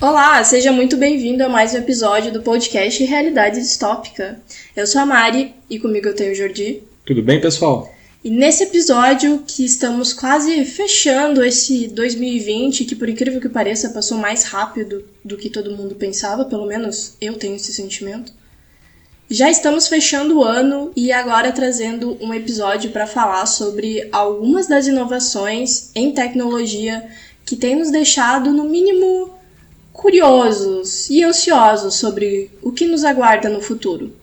Olá, seja muito bem-vindo a mais um episódio do podcast Realidade Distópica. Eu sou a Mari e comigo eu tenho o Jordi. Tudo bem, pessoal? E nesse episódio que estamos quase fechando esse 2020, que por incrível que pareça passou mais rápido do que todo mundo pensava, pelo menos eu tenho esse sentimento. Já estamos fechando o ano e agora trazendo um episódio para falar sobre algumas das inovações em tecnologia que têm nos deixado, no mínimo, curiosos e ansiosos sobre o que nos aguarda no futuro.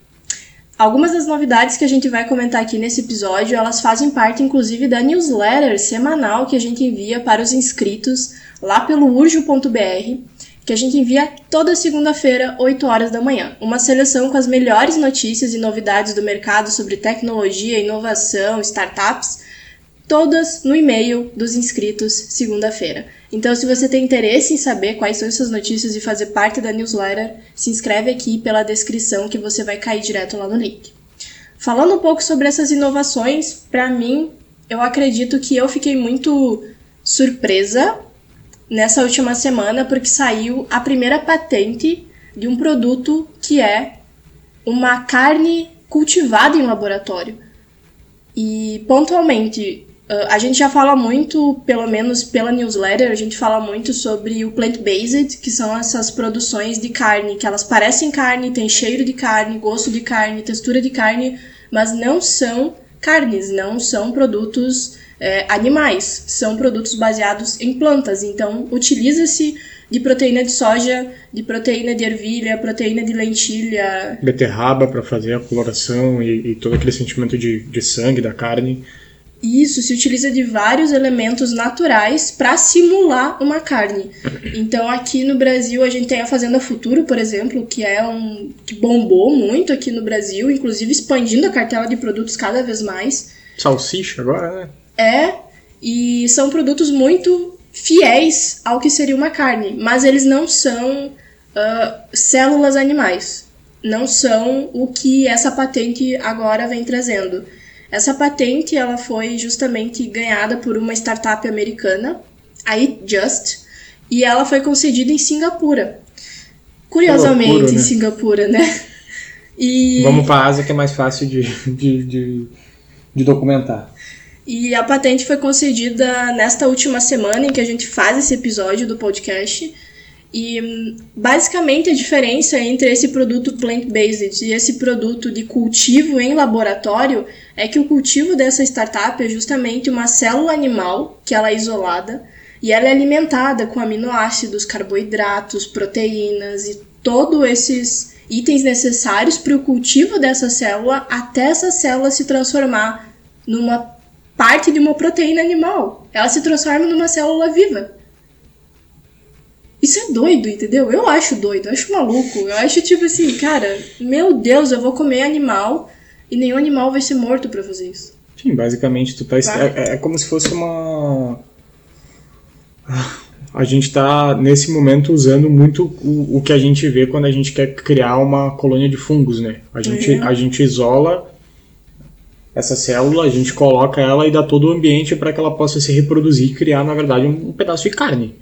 Algumas das novidades que a gente vai comentar aqui nesse episódio, elas fazem parte inclusive da newsletter semanal que a gente envia para os inscritos lá pelo urjo.br que a gente envia toda segunda-feira, 8 horas da manhã. Uma seleção com as melhores notícias e novidades do mercado sobre tecnologia, inovação, startups, todas no e-mail dos inscritos segunda-feira. Então, se você tem interesse em saber quais são essas notícias e fazer parte da newsletter, se inscreve aqui pela descrição que você vai cair direto lá no link. Falando um pouco sobre essas inovações, para mim, eu acredito que eu fiquei muito surpresa nessa última semana porque saiu a primeira patente de um produto que é uma carne cultivada em laboratório. E pontualmente, a gente já fala muito, pelo menos pela newsletter, a gente fala muito sobre o plant-based, que são essas produções de carne, que elas parecem carne, têm cheiro de carne, gosto de carne, textura de carne, mas não são carnes, não são produtos é, animais, são produtos baseados em plantas. Então, utiliza-se de proteína de soja, de proteína de ervilha, proteína de lentilha. Beterraba para fazer a coloração e, e, todo aquele sentimento de, de sangue da carne. Isso, se utiliza de vários elementos naturais para simular uma carne. Então, aqui no Brasil, a gente tem a Fazenda Futuro, por exemplo, que é um que bombou muito aqui no Brasil, inclusive expandindo a cartela de produtos cada vez mais. Salsicha agora, né? É, e são produtos muito fiéis ao que seria uma carne, mas eles não são uh, células animais. Não são o que essa patente agora vem trazendo. Essa patente ela foi justamente ganhada por uma startup americana, a Just, e ela foi concedida em Singapura. Curiosamente, loucura, né? em Singapura, né? E... Vamos para a Ásia que é mais fácil de, de, de, de documentar. E a patente foi concedida nesta última semana em que a gente faz esse episódio do podcast. E basicamente a diferença entre esse produto plant-based e esse produto de cultivo em laboratório é que o cultivo dessa startup é justamente uma célula animal que ela é isolada e ela é alimentada com aminoácidos, carboidratos, proteínas e todos esses itens necessários para o cultivo dessa célula até essa célula se transformar numa parte de uma proteína animal. Ela se transforma numa célula viva. Isso é doido, entendeu? Eu acho doido, eu acho maluco. Eu acho tipo assim, cara, meu Deus, eu vou comer animal e nenhum animal vai ser morto para fazer isso. Sim, basicamente tu tá. É, é como se fosse uma. A gente está nesse momento usando muito o, o que a gente vê quando a gente quer criar uma colônia de fungos, né? A gente, uhum. a gente isola essa célula, a gente coloca ela e dá todo o ambiente para que ela possa se reproduzir e criar, na verdade, um, um pedaço de carne.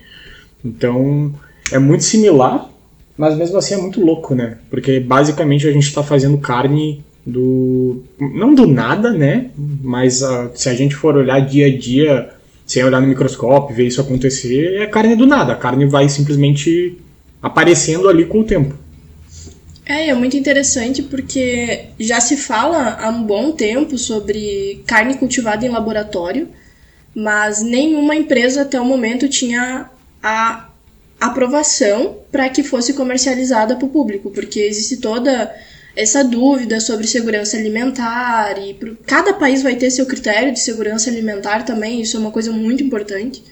Então, é muito similar, mas mesmo assim é muito louco, né? Porque basicamente a gente está fazendo carne do. não do nada, né? Mas uh, se a gente for olhar dia a dia, sem olhar no microscópio, ver isso acontecer, é carne do nada. A carne vai simplesmente aparecendo ali com o tempo. É, é muito interessante porque já se fala há um bom tempo sobre carne cultivada em laboratório, mas nenhuma empresa até o momento tinha a aprovação para que fosse comercializada para o público, porque existe toda essa dúvida sobre segurança alimentar e cada país vai ter seu critério de segurança alimentar também, isso é uma coisa muito importante.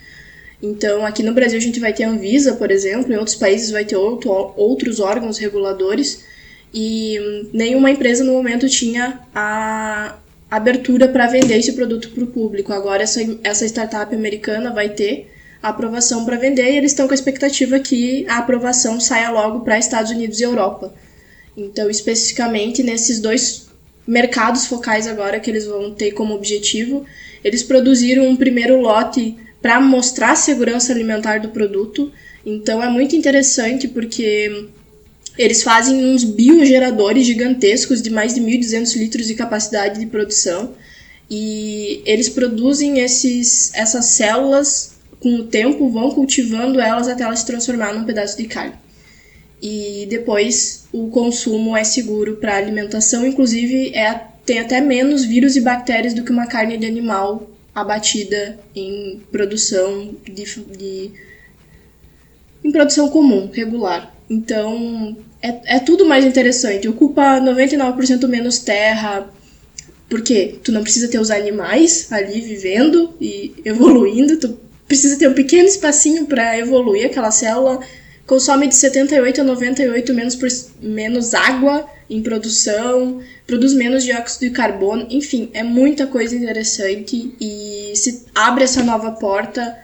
Então, aqui no Brasil a gente vai ter a Anvisa, por exemplo, em outros países vai ter outro, outros órgãos reguladores, e nenhuma empresa no momento tinha a abertura para vender esse produto para o público. Agora, essa, essa startup americana vai ter a aprovação para vender e eles estão com a expectativa que a aprovação saia logo para Estados Unidos e Europa. Então, especificamente nesses dois mercados focais agora que eles vão ter como objetivo, eles produziram um primeiro lote para mostrar a segurança alimentar do produto. Então é muito interessante porque eles fazem uns biogeradores gigantescos de mais de 1.200 litros de capacidade de produção e eles produzem esses, essas células com o tempo, vão cultivando elas até elas se transformar num pedaço de carne. E depois o consumo é seguro para alimentação, inclusive é, tem até menos vírus e bactérias do que uma carne de animal abatida em produção de, de em produção comum, regular. Então, é, é tudo mais interessante. Ocupa 99% menos terra, porque tu não precisa ter os animais ali vivendo e evoluindo, tu precisa ter um pequeno espacinho para evoluir aquela célula. Consome de 78 a 98 menos, por, menos água em produção, produz menos dióxido de carbono, enfim, é muita coisa interessante e se abre essa nova porta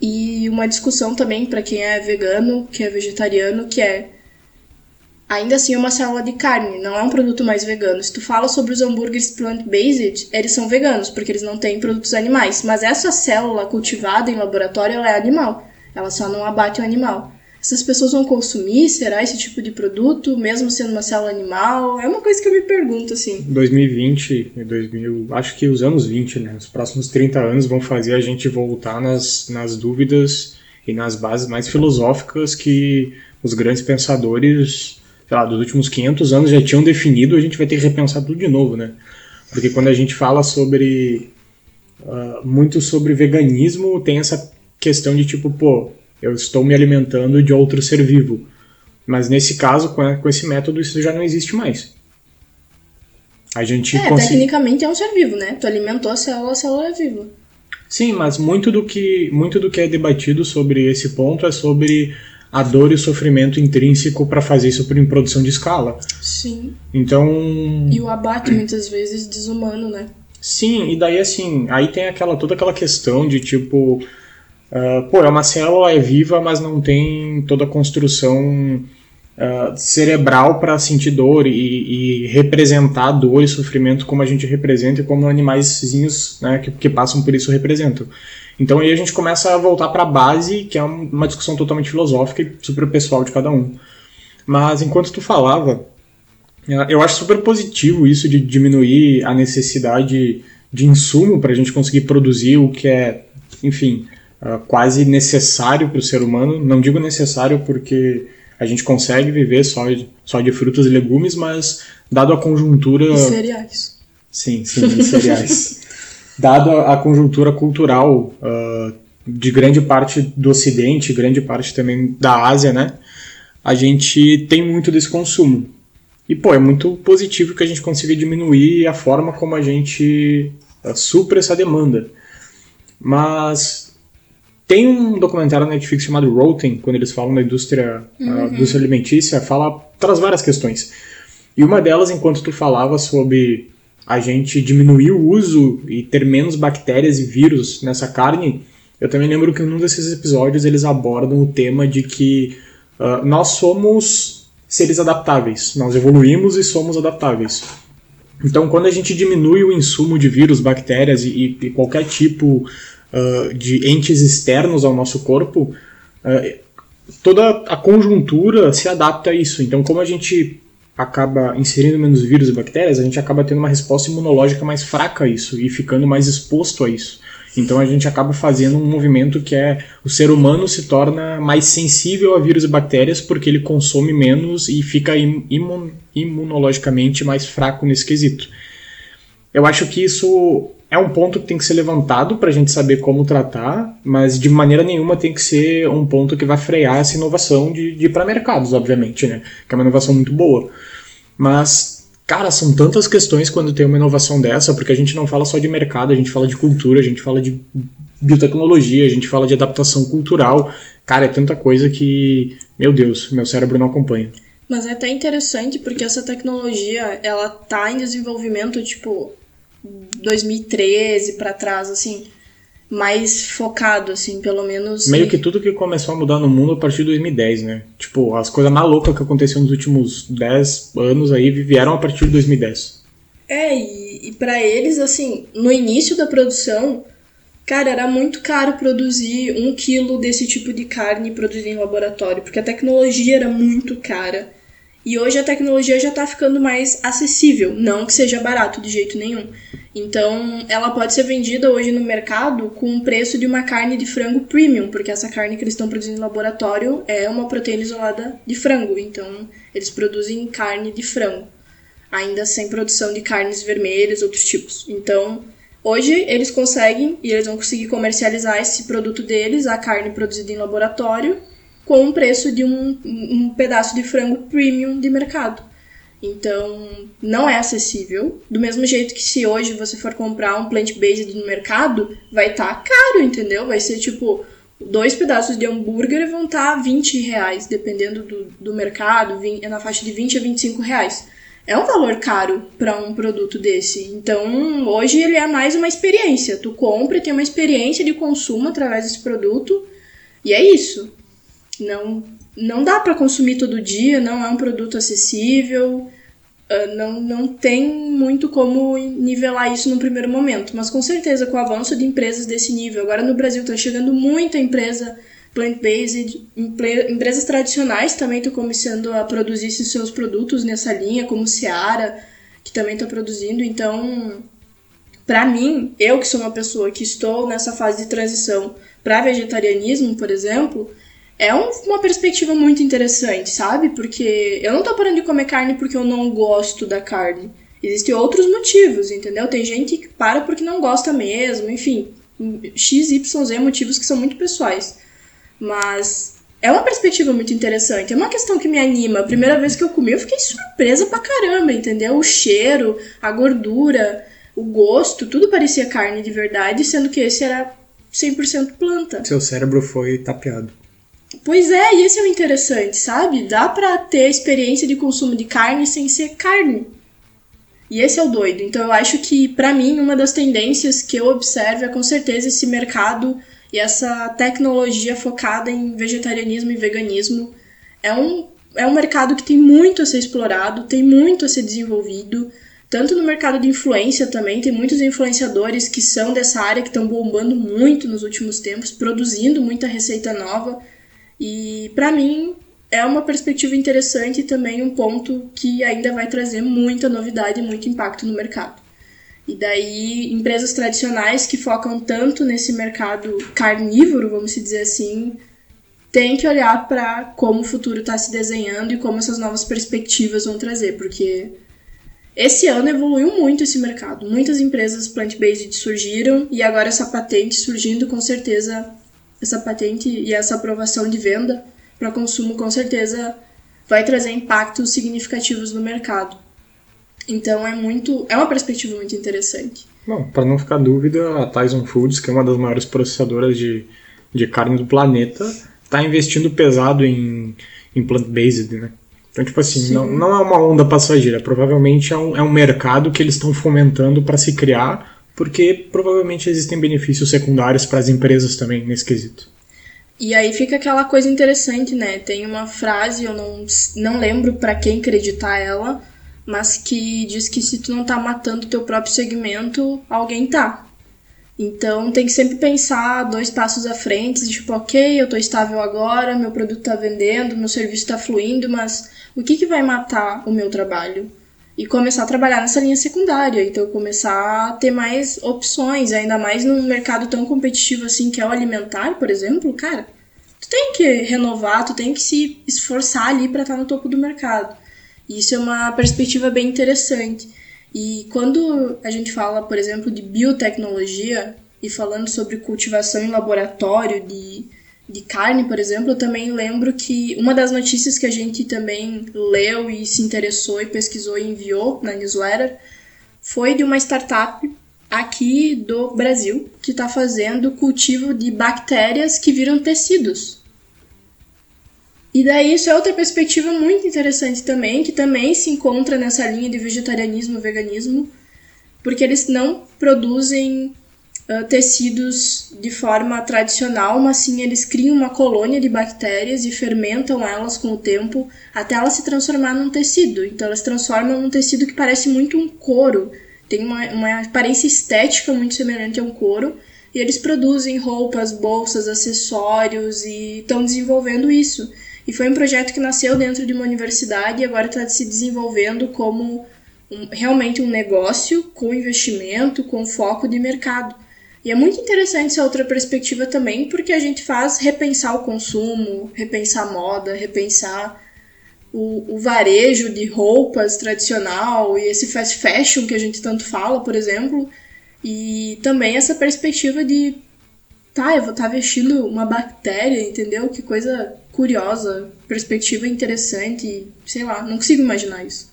e uma discussão também para quem é vegano, que é vegetariano, que é ainda assim é uma célula de carne, não é um produto mais vegano. Se tu fala sobre os hambúrgueres plant-based, eles são veganos, porque eles não têm produtos animais. Mas essa célula cultivada em laboratório, ela é animal. Ela só não abate o animal essas pessoas vão consumir, será esse tipo de produto, mesmo sendo uma célula animal? É uma coisa que eu me pergunto, assim. 2020, 2000, acho que os anos 20, né? Os próximos 30 anos vão fazer a gente voltar nas, nas dúvidas e nas bases mais filosóficas que os grandes pensadores, sei lá, dos últimos 500 anos já tinham definido, a gente vai ter que repensar tudo de novo, né? Porque quando a gente fala sobre. Uh, muito sobre veganismo, tem essa questão de tipo, pô, eu estou me alimentando de outro ser vivo. Mas nesse caso, com esse método, isso já não existe mais. A gente é, tecnicamente é um ser vivo, né? Tu alimentou a célula, a célula é viva. Sim, mas muito do que muito do que é debatido sobre esse ponto é sobre a dor e o sofrimento intrínseco para fazer isso por em produção de escala. Sim. Então. E o abate muitas vezes desumano, né? Sim, e daí assim, aí tem aquela toda aquela questão de tipo Uh, pô, é uma célula, é viva, mas não tem toda a construção uh, cerebral para sentir dor e, e, representar dor e sofrimento como a gente representa e como animaizinhos né, que, que passam por isso representam. Então aí a gente começa a voltar para a base, que é uma discussão totalmente filosófica e super pessoal de cada um. Mas enquanto tu falava, eu acho super positivo isso de diminuir a necessidade de insumo para a gente conseguir produzir o que é, enfim, uh, quase necessário para o ser humano. Não digo necessário porque a gente consegue viver só de, só de frutas e legumes, mas dado a conjuntura. E cereais. Sim, sim, cereais. dado a, a, conjuntura cultural uh, de grande parte do Ocidente, grande parte também da Ásia, né? A gente tem muito desse consumo. E, pô, é muito positivo que a gente consiga diminuir a forma como a gente uh, supra essa demanda. Mas tem um documentário na Netflix chamado Rotten, quando eles falam da indústria, uhum. indústria alimentícia, fala, traz várias questões. E uma delas, enquanto tu falava sobre a gente diminuir o uso e ter menos bactérias e vírus nessa carne, eu também lembro que num desses episódios eles abordam o tema de que uh, nós somos seres adaptáveis, nós evoluímos e somos adaptáveis. Então, quando a gente diminui o insumo de vírus, bactérias e, e qualquer tipo uh, de entes externos ao nosso corpo, uh, toda a conjuntura se adapta a isso. Então, como a gente acaba inserindo menos vírus e bactérias, a gente acaba tendo uma resposta imunológica mais fraca a isso e ficando mais exposto a isso. Então a gente acaba fazendo um movimento que é o ser humano se torna mais sensível a vírus e bactérias porque ele consome menos e fica imun imunologicamente mais fraco nesse quesito. Eu acho que isso é um ponto que tem que ser levantado para a gente saber como tratar, mas de maneira nenhuma tem que ser um ponto que vai frear essa inovação de, de ir para mercados, obviamente, né? Que é uma inovação muito boa. Mas, cara, são tantas questões quando tem uma inovação dessa, porque a gente não fala só de mercado, a gente fala de cultura, a gente fala de biotecnologia, a gente fala de adaptação cultural. Cara, é tanta coisa que, meu Deus, meu cérebro não acompanha. Mas é até interessante porque essa tecnologia, ela tá em desenvolvimento, tipo, 2013 para trás, assim, mais focado, assim, pelo menos. Meio que tudo que começou a mudar no mundo a partir de 2010, né? Tipo, as coisas mais loucas que aconteceram nos últimos 10 anos aí vieram a partir de 2010. É, e, e para eles, assim, no início da produção, Cara, era muito caro produzir um quilo desse tipo de carne produzir em laboratório, porque a tecnologia era muito cara. E hoje a tecnologia já está ficando mais acessível, não que seja barato de jeito nenhum. Então, ela pode ser vendida hoje no mercado com o preço de uma carne de frango premium, porque essa carne que eles estão produzindo no laboratório é uma proteína isolada de frango. Então, eles produzem carne de frango, ainda sem produção de carnes vermelhas, outros tipos. Então, hoje eles conseguem e eles vão conseguir comercializar esse produto deles, a carne produzida em laboratório, com o preço de um, um pedaço de frango premium de mercado. Então, não é acessível. Do mesmo jeito que se hoje você for comprar um plant-based no mercado, vai estar tá caro, entendeu? Vai ser tipo, dois pedaços de hambúrguer vão estar tá 20 reais, dependendo do, do mercado, é na faixa de 20 a 25 reais. É um valor caro para um produto desse. Então, hoje ele é mais uma experiência. Tu compra tem uma experiência de consumo através desse produto, e é isso. Não, não dá para consumir todo dia, não é um produto acessível, uh, não, não tem muito como nivelar isso no primeiro momento. Mas com certeza, com o avanço de empresas desse nível, agora no Brasil está chegando muita empresa plant-based, empresas tradicionais também estão começando a produzir seus produtos nessa linha, como Seara, que também está produzindo. Então, para mim, eu que sou uma pessoa que estou nessa fase de transição para vegetarianismo, por exemplo, é um, uma perspectiva muito interessante, sabe? Porque eu não tô parando de comer carne porque eu não gosto da carne. Existem outros motivos, entendeu? Tem gente que para porque não gosta mesmo, enfim. X, Y, Z motivos que são muito pessoais. Mas é uma perspectiva muito interessante. É uma questão que me anima. A primeira vez que eu comi, eu fiquei surpresa pra caramba, entendeu? O cheiro, a gordura, o gosto, tudo parecia carne de verdade, sendo que esse era 100% planta. Seu cérebro foi tapeado. Pois é, e esse é o interessante, sabe? Dá pra ter experiência de consumo de carne sem ser carne. E esse é o doido. Então eu acho que, para mim, uma das tendências que eu observo é com certeza esse mercado e essa tecnologia focada em vegetarianismo e veganismo. É um, é um mercado que tem muito a ser explorado, tem muito a ser desenvolvido. Tanto no mercado de influência também, tem muitos influenciadores que são dessa área que estão bombando muito nos últimos tempos, produzindo muita receita nova e para mim é uma perspectiva interessante e também um ponto que ainda vai trazer muita novidade e muito impacto no mercado. E daí, empresas tradicionais que focam tanto nesse mercado carnívoro, vamos dizer assim, têm que olhar para como o futuro está se desenhando e como essas novas perspectivas vão trazer, porque esse ano evoluiu muito esse mercado. Muitas empresas plant-based surgiram e agora essa patente surgindo com certeza essa patente e essa aprovação de venda para consumo com certeza vai trazer impactos significativos no mercado. Então é muito, é uma perspectiva muito interessante. Bom, para não ficar dúvida, a Tyson Foods, que é uma das maiores processadoras de, de carne do planeta, está investindo pesado em, em plant-based, né? Então, tipo assim, não, não é uma onda passageira, provavelmente é um, é um mercado que eles estão fomentando para se criar porque provavelmente existem benefícios secundários para as empresas também nesse quesito. E aí fica aquela coisa interessante, né? Tem uma frase, eu não, não lembro para quem acreditar ela, mas que diz que se tu não tá matando teu próprio segmento, alguém tá. Então tem que sempre pensar dois passos à frente, tipo, ok, eu tô estável agora, meu produto tá vendendo, meu serviço tá fluindo, mas o que, que vai matar o meu trabalho? E começar a trabalhar nessa linha secundária, então começar a ter mais opções, ainda mais num mercado tão competitivo assim que é o alimentar, por exemplo, cara, tu tem que renovar, tu tem que se esforçar ali para estar no topo do mercado. E isso é uma perspectiva bem interessante. E quando a gente fala, por exemplo, de biotecnologia e falando sobre cultivação em laboratório de de carne, por exemplo, eu também lembro que uma das notícias que a gente também leu e se interessou e pesquisou e enviou na newsletter foi de uma startup aqui do Brasil que está fazendo cultivo de bactérias que viram tecidos. E daí isso é outra perspectiva muito interessante também, que também se encontra nessa linha de vegetarianismo e veganismo, porque eles não produzem uh, tecidos de forma tradicional, mas sim eles criam uma colônia de bactérias e fermentam elas com o tempo até ela se transformar num tecido. Então elas transformam num tecido que parece muito um couro, tem uma, uma aparência estética muito semelhante a um couro, e eles produzem roupas, bolsas, acessórios e estão desenvolvendo isso. E foi um projeto que nasceu dentro de uma universidade e agora está se desenvolvendo como um, realmente um negócio com investimento, com foco de mercado. E é muito interessante essa outra perspectiva também, porque a gente faz repensar o consumo, repensar a moda, repensar o, o, varejo de roupas tradicional e esse fast fashion que a gente tanto fala, por exemplo. E também essa perspectiva de, tá, eu vou estar tá vestindo uma bactéria, entendeu? Que coisa curiosa, perspectiva interessante, sei lá, não consigo imaginar isso.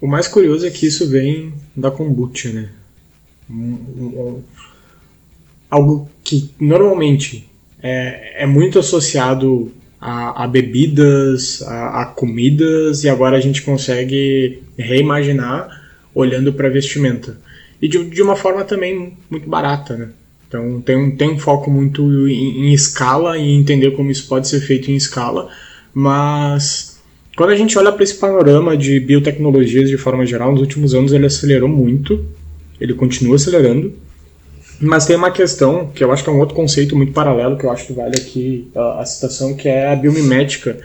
O mais curioso é que isso vem da kombucha, né? algo que normalmente é, é muito associado a, a bebidas, a, a, comidas, e agora a gente consegue reimaginar olhando para vestimenta. E de, de uma forma também muito barata, né? Então tem um, tem um foco muito em, em escala e entender como isso pode ser feito em escala, mas quando a gente olha para esse panorama de biotecnologias de forma geral, nos últimos anos ele acelerou muito, ele continua acelerando, mas tem uma questão que eu acho que é um outro conceito muito paralelo que eu acho que vale aqui a, a citação, que é a biomimética,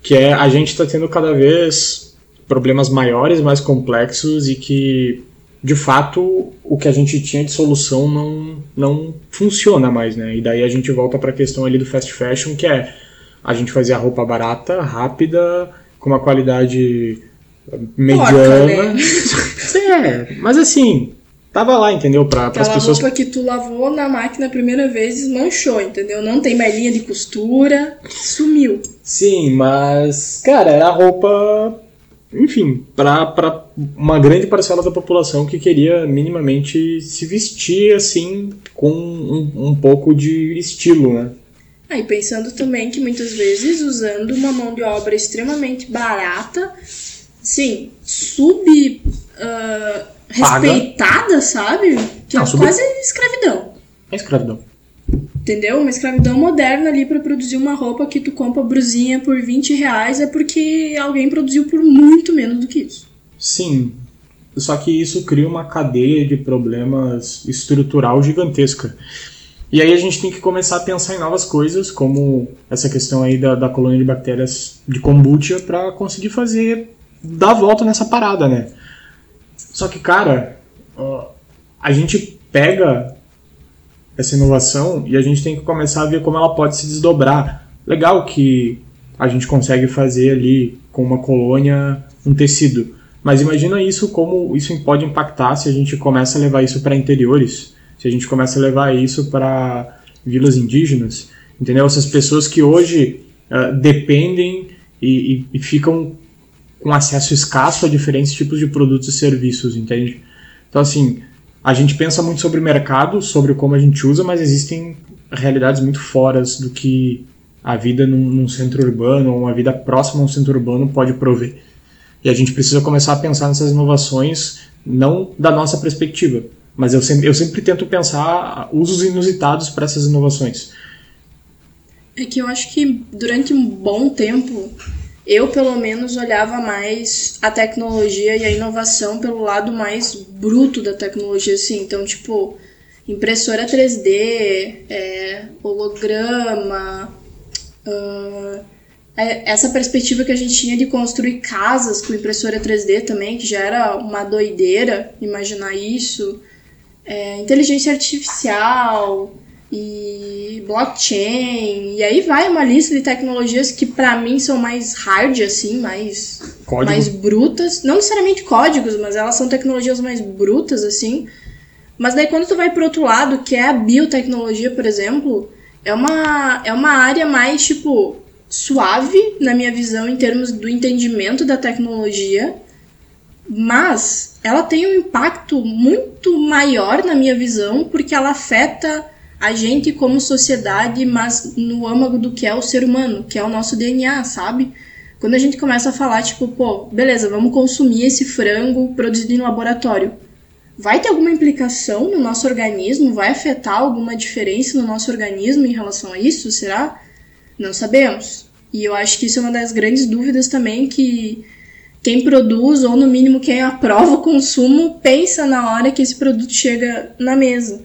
que é a gente está tendo cada vez problemas maiores, mais complexos e que de fato o que a gente tinha de solução não, não funciona mais, né? E daí a gente volta para a questão ali do fast fashion, que é a gente fazer a roupa barata, rápida, com uma qualidade mediana. Porca, né? é, mas assim, tava lá, entendeu? Para as pessoas. roupa que tu lavou na máquina a primeira vez manchou, entendeu? Não tem mais linha de costura, sumiu. Sim, mas, cara, era roupa enfim, para uma grande parcela da população que queria minimamente se vestir assim, com um, um pouco de estilo, né? Ah, e pensando também que muitas vezes usando uma mão de obra extremamente barata, sim, sub uh, respeitada, sabe? Que Não, é sub... quase escravidão. É escravidão. Entendeu? Uma escravidão moderna ali para produzir uma roupa que tu compra brusinha por 20 reais é porque alguém produziu por muito menos do que isso. Sim. Só que isso cria uma cadeia de problemas estrutural gigantesca. E aí a gente tem que começar a pensar em novas coisas, como essa questão aí da, da colônia de bactérias de kombucha, para conseguir fazer, dar volta nessa parada, né? Só que, cara, a gente pega essa inovação e a gente tem que começar a ver como ela pode se desdobrar. Legal que a gente consegue fazer ali com uma colônia um tecido, mas imagina isso como isso pode impactar se a gente começa a levar isso para interiores, se a gente começa a levar isso para vilas indígenas, entendeu? Essas pessoas que hoje uh, dependem e, e, e ficam com acesso escasso a diferentes tipos de produtos e serviços, entende? Então, assim, a gente pensa muito sobre mercado, sobre como a gente usa, mas existem realidades muito fora do que a vida num, num, centro urbano ou uma vida próxima a um centro urbano pode prover. E a gente precisa começar a pensar nessas inovações não da nossa perspectiva, mas eu sempre, eu sempre tento pensar usos inusitados para essas inovações. É que eu acho que durante um bom tempo eu pelo menos olhava mais a tecnologia e a inovação pelo lado mais bruto da tecnologia, assim. Então, tipo, impressora 3D, é, holograma, uh, essa perspectiva que a gente tinha de construir casas com impressora 3D também, que já era uma doideira imaginar isso. É, inteligência artificial, e blockchain, e aí vai uma lista de tecnologias que para mim são mais hard, assim, mais, mais brutas. Não necessariamente códigos, mas elas são tecnologias mais brutas, assim. Mas daí quando tu vai pro outro lado, que é a biotecnologia, por exemplo, é uma, é uma área mais, tipo, suave, na minha visão, em termos do entendimento da tecnologia, mas ela tem um impacto muito maior, na minha visão, porque ela afeta a gente como sociedade, mas no âmago do que é o ser humano, que é o nosso DNA, sabe? Quando a gente começa a falar, tipo, pô, beleza, vamos consumir esse frango produzido em laboratório. Vai ter alguma implicação no nosso organismo? Vai afetar alguma diferença no nosso organismo em relação a isso? Será? Não sabemos. E eu acho que isso é uma das grandes dúvidas também que, quem produz, ou no mínimo quem aprova o consumo, pensa na hora que esse produto chega na mesa.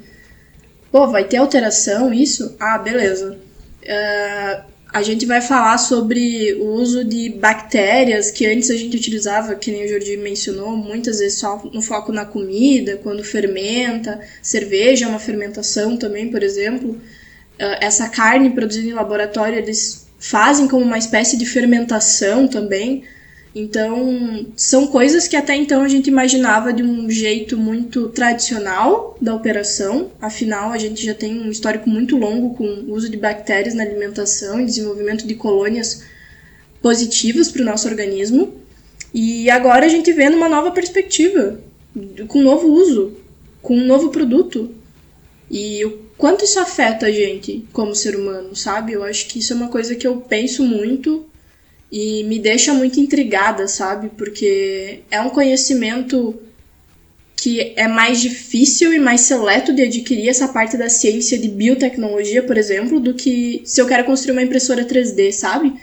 Pô, vai ter alteração isso? Ah, beleza. Uh, a gente vai falar sobre o uso de bactérias que antes a gente utilizava, que nem o Jordi mencionou, muitas vezes só no foco na comida, quando fermenta. Cerveja é uma fermentação também, por exemplo. Uh, essa carne produzida em laboratório, eles fazem como uma espécie de fermentação também. Então, são coisas que até então a gente imaginava de um jeito muito tradicional da operação. Afinal, a gente já tem um histórico muito longo com o uso de bactérias na alimentação e desenvolvimento de colônias positivas para o nosso organismo. E agora a gente vê numa nova perspectiva, com um novo uso, com um novo produto. E o quanto isso afeta a gente como ser humano, sabe? Eu acho que isso é uma coisa que eu penso muito e me deixa muito intrigada, sabe? Porque é um conhecimento que é mais difícil e mais seleto de adquirir essa parte da ciência de biotecnologia, por exemplo, do que se eu quero construir uma impressora 3D, sabe?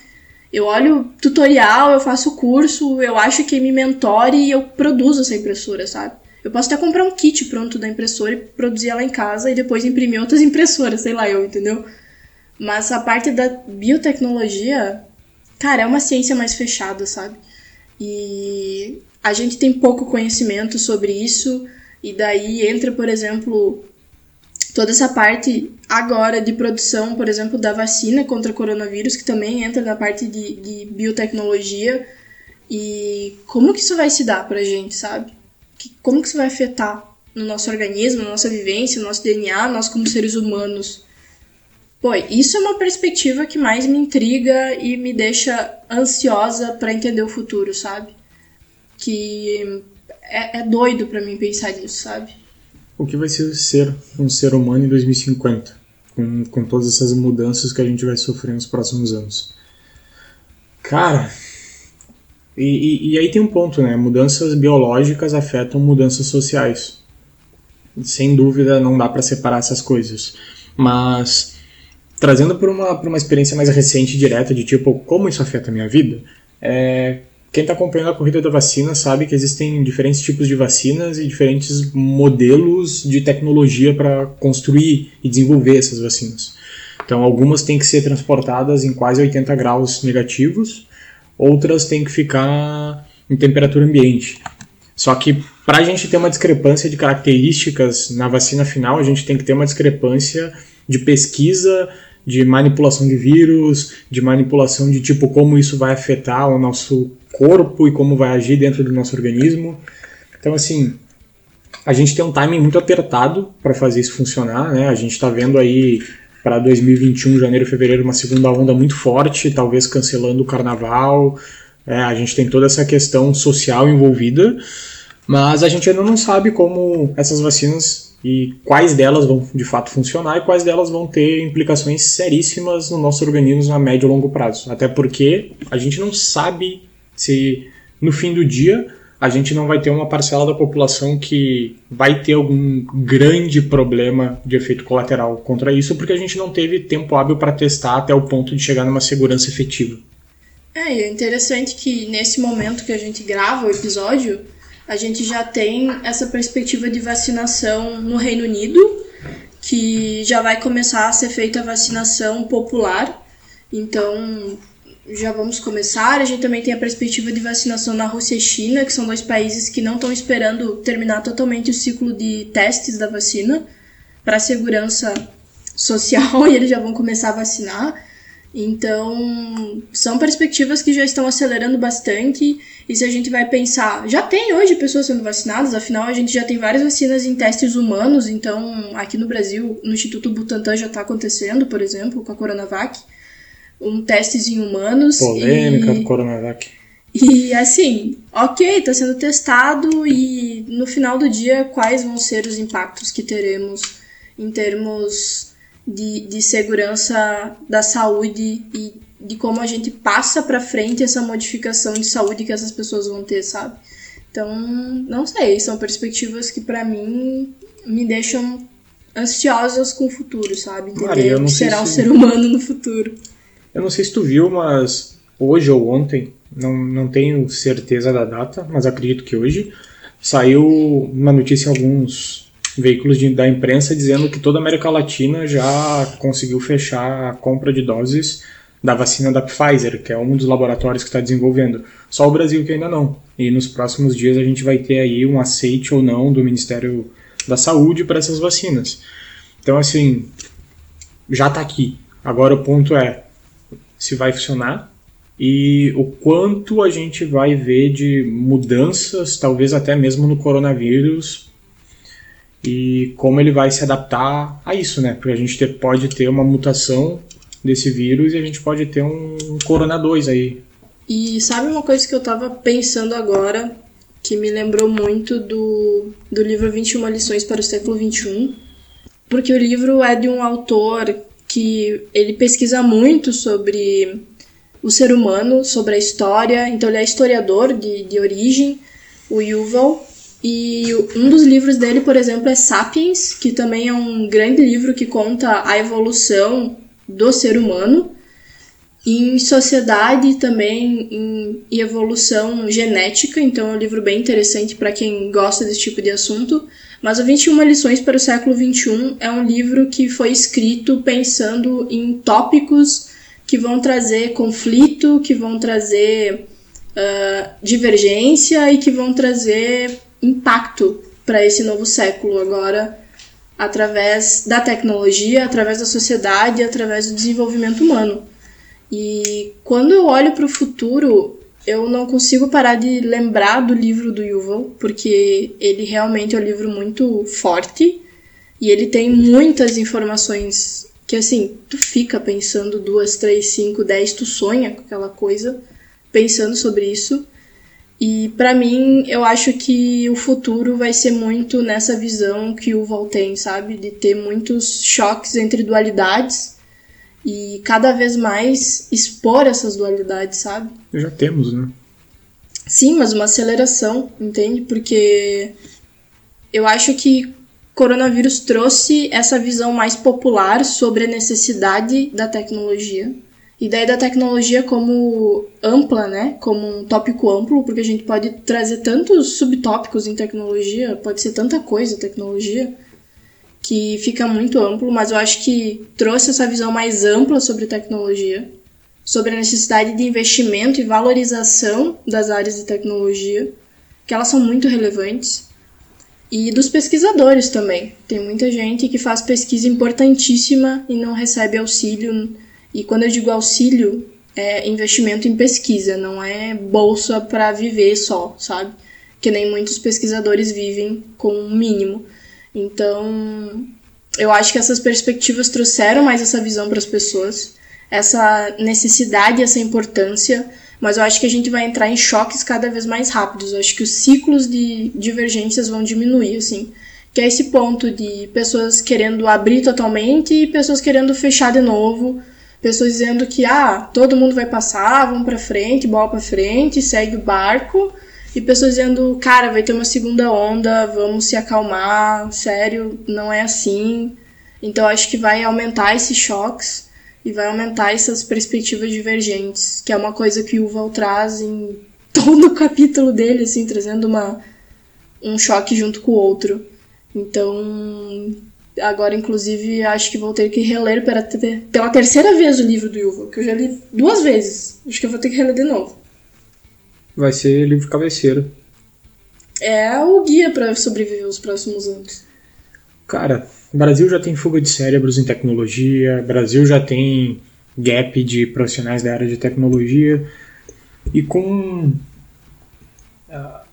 Eu olho tutorial, eu faço curso, eu acho que me mentore e eu produzo essa impressora, sabe? Eu posso até comprar um kit pronto da impressora e produzir ela em casa e depois imprimir outras impressoras, sei lá eu, entendeu? Mas a parte da biotecnologia cara, é uma ciência mais fechada, sabe? E a gente tem pouco conhecimento sobre isso, e daí entra, por exemplo, toda essa parte agora de produção, por exemplo, da vacina contra o coronavírus, que também entra na parte de, de biotecnologia. E como que isso vai se dar pra gente, sabe? como que isso vai afetar no nosso organismo, na nossa vivência, no nosso DNA, nós como seres humanos? Pô, isso é uma perspectiva que mais me intriga e me deixa ansiosa para entender o futuro, sabe? Que é, é doido para mim pensar nisso, sabe? O que vai ser ser um ser humano em 2050, com, com todas essas mudanças que a gente vai sofrer nos próximos anos? Cara, e, e, e, aí tem um ponto, né? Mudanças biológicas afetam mudanças sociais. Sem dúvida, não dá para separar essas coisas. Mas trazendo por uma, uma experiência mais recente, direta, de tipo, como isso afeta a minha vida, é, quem está acompanhando a corrida da vacina sabe que existem diferentes tipos de vacinas e diferentes modelos de tecnologia para construir e desenvolver essas vacinas. Então, algumas têm que ser transportadas em quase 80 graus negativos, outras têm que ficar em temperatura ambiente. Só que para a gente ter uma discrepância de características na vacina final, a gente tem que ter uma discrepância de pesquisa de manipulação de vírus, de manipulação de tipo como isso vai afetar o nosso corpo e como vai agir dentro do nosso organismo. Então, assim, a gente tem um timing muito apertado para fazer isso funcionar, né? A gente está vendo aí para 2021, janeiro, fevereiro, uma segunda onda muito forte, talvez cancelando o carnaval. É, a gente tem toda essa questão social envolvida, mas a gente ainda não sabe como essas vacinas e quais delas vão de fato funcionar e quais delas vão ter implicações seríssimas no nosso organismo a médio e longo prazo. Até porque a gente não sabe se no fim do dia a gente não vai ter uma parcela da população que vai ter algum grande problema de efeito colateral contra isso, porque a gente não teve tempo hábil para testar até o ponto de chegar numa segurança efetiva. É, e é interessante que nesse momento que a gente grava o episódio, a gente já tem essa perspectiva de vacinação no Reino Unido, que já vai começar a ser feita a vacinação popular. Então, já vamos começar. A gente também tem a perspectiva de vacinação na Rússia e China, que são dois países que não estão esperando terminar totalmente o ciclo de testes da vacina para segurança social e eles já vão começar a vacinar. Então, são perspectivas que já estão acelerando bastante. E se a gente vai pensar, já tem hoje pessoas sendo vacinadas, afinal a gente já tem várias vacinas em testes humanos. Então, aqui no Brasil, no Instituto Butantan já está acontecendo, por exemplo, com a Coronavac, um testes em humanos. Polêmica e... do Coronavac. E assim, ok, está sendo testado e no final do dia, quais vão ser os impactos que teremos em termos de, de segurança da saúde e de como a gente passa para frente essa modificação de saúde que essas pessoas vão ter, sabe? Então, não sei, são perspectivas que para mim me deixam ansiosas com o futuro, sabe? Entender o que será se... um ser humano no futuro. Eu não sei se tu viu, mas hoje ou ontem não, não tenho certeza da data, mas acredito que hoje, saiu uma notícia em alguns veículos de, da imprensa dizendo que toda a América Latina já conseguiu fechar a compra de doses da vacina da Pfizer, que é um dos laboratórios que está desenvolvendo. Só o Brasil que ainda não. E nos próximos dias a gente vai ter aí um aceite ou não do Ministério da Saúde para essas vacinas. Então, assim, já está aqui. Agora o ponto é se vai funcionar e o quanto a gente vai ver de mudanças, talvez até mesmo no coronavírus, e como ele vai se adaptar a isso, né? Porque a gente ter, pode ter uma mutação desse vírus e a gente pode ter um, Corona 2 aí. E sabe uma coisa que eu tava pensando agora, que me lembrou muito do, do livro 21 lições para o século 21? Porque o livro é de um autor que ele pesquisa muito sobre o ser humano, sobre a história, então ele é historiador de, de origem, o Yuval, e um dos livros dele, por exemplo, é Sapiens, que também é um grande livro que conta a evolução do ser humano em sociedade também em, evolução genética, então é um livro bem interessante para quem gosta desse tipo de assunto. Mas o 21 lições para o século 21 é um livro que foi escrito pensando em tópicos que vão trazer conflito, que vão trazer uh, divergência e que vão trazer impacto para esse novo século agora através da tecnologia, através da sociedade, através do desenvolvimento humano. E quando eu olho para o futuro, eu não consigo parar de lembrar do livro do Yuval, porque ele realmente é um livro muito forte e ele tem muitas informações que, assim, tu fica pensando duas, três, cinco, dez, tu sonha com aquela coisa, pensando sobre isso. E para mim, eu acho que o futuro vai ser muito nessa visão que o Val tem, sabe? De ter muitos choques entre dualidades e cada vez mais expor essas dualidades, sabe? Já temos, né? Sim, mas uma aceleração, entende? Porque eu acho que coronavírus trouxe essa visão mais popular sobre a necessidade da tecnologia daí da tecnologia como ampla, né? Como um tópico amplo, porque a gente pode trazer tantos subtópicos em tecnologia, pode ser tanta coisa tecnologia, que fica muito amplo, mas eu acho que trouxe essa visão mais ampla sobre tecnologia, sobre a necessidade de investimento e valorização das áreas de tecnologia, que elas são muito relevantes. E dos pesquisadores também. Tem muita gente que faz pesquisa importantíssima e não recebe auxílio e quando eu digo auxílio, é investimento em pesquisa, não é bolsa para viver só, sabe? Que nem muitos pesquisadores vivem com o um mínimo. Então, eu acho que essas perspectivas trouxeram mais essa visão para as pessoas, essa necessidade, essa importância, mas eu acho que a gente vai entrar em choques cada vez mais rápidos. Eu acho que os ciclos de divergências vão diminuir, assim. Que é esse ponto de pessoas querendo abrir totalmente e pessoas querendo fechar de novo pessoas dizendo que ah, todo mundo vai passar, vamos para frente, bola para frente, segue o barco, e pessoas dizendo, cara, vai ter uma segunda onda, vamos se acalmar, sério, não é assim. Então acho que vai aumentar esses choques e vai aumentar essas perspectivas divergentes, que é uma coisa que o Val traz em todo o capítulo dele, assim, trazendo uma um choque junto com o outro. Então, Agora, inclusive, acho que vou ter que reler pela, pela terceira vez o livro do Yuval, que eu já li duas vezes. Acho que eu vou ter que reler de novo. Vai ser livro cabeceiro. É o guia para sobreviver os próximos anos. Cara, o Brasil já tem fuga de cérebros em tecnologia, Brasil já tem gap de profissionais da área de tecnologia. E com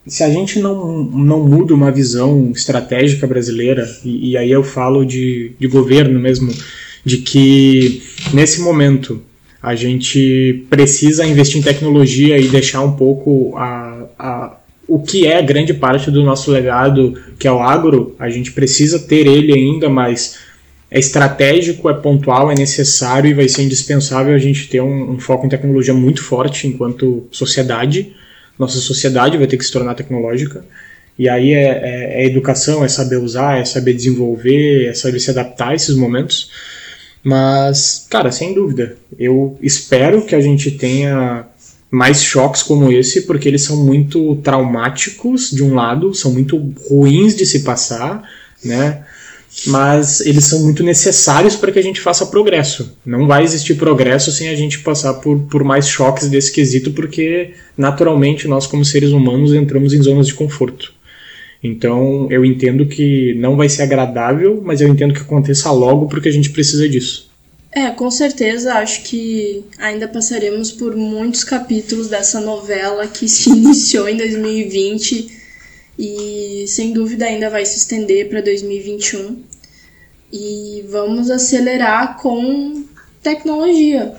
se a gente não, não muda uma visão estratégica brasileira, e, e aí eu falo de, de governo mesmo, de que nesse momento a gente precisa investir em tecnologia e deixar um pouco a, a, o que é grande parte do nosso legado, que é o agro, a gente precisa ter ele ainda, mas é estratégico, é pontual, é necessário e vai ser indispensável a gente ter um, um foco em tecnologia muito forte enquanto sociedade nossa sociedade vai ter que se tornar tecnológica. E aí é, é, é, educação, é saber usar, é saber desenvolver, é saber se adaptar a esses momentos. Mas, cara, sem dúvida, eu espero que a gente tenha mais choques como esse, porque eles são muito traumáticos, de um lado, são muito ruins de se passar, né? Mas eles são muito necessários para que a gente faça progresso. Não vai existir progresso sem a gente passar por, por mais choques desse quesito, porque naturalmente nós, como seres humanos, entramos em zonas de conforto. Então eu entendo que não vai ser agradável, mas eu entendo que aconteça logo porque a gente precisa disso. É, com certeza acho que ainda passaremos por muitos capítulos dessa novela que se iniciou em 2020 e sem dúvida ainda vai se estender para 2021. E vamos acelerar com tecnologia.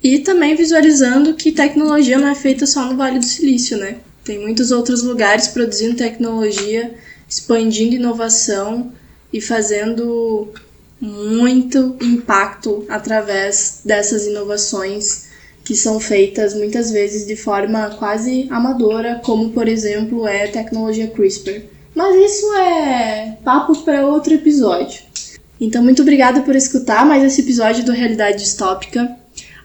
E também visualizando que tecnologia não é feita só no Vale do Silício, né? Tem muitos outros lugares produzindo tecnologia, expandindo inovação e fazendo muito impacto através dessas inovações que são feitas muitas vezes de forma quase amadora, como por exemplo é tecnologia CRISPR. Mas isso é papo para outro episódio. Então, muito obrigada por escutar mais esse episódio do Realidade Distópica.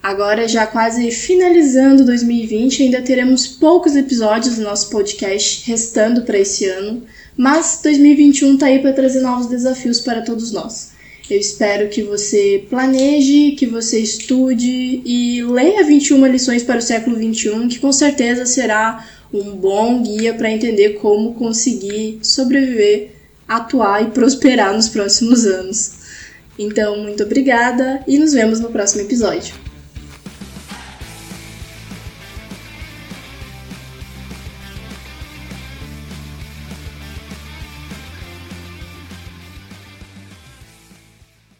Agora, já quase finalizando 2020, ainda teremos poucos episódios do nosso podcast restando para esse ano, mas 2021 está aí para trazer novos desafios para todos nós. Eu espero que você planeje, que você estude e leia 21 lições para o século 21, que com certeza será um bom guia para entender como conseguir sobreviver, atuar e prosperar nos próximos anos. Então, muito obrigada e nos vemos no próximo episódio.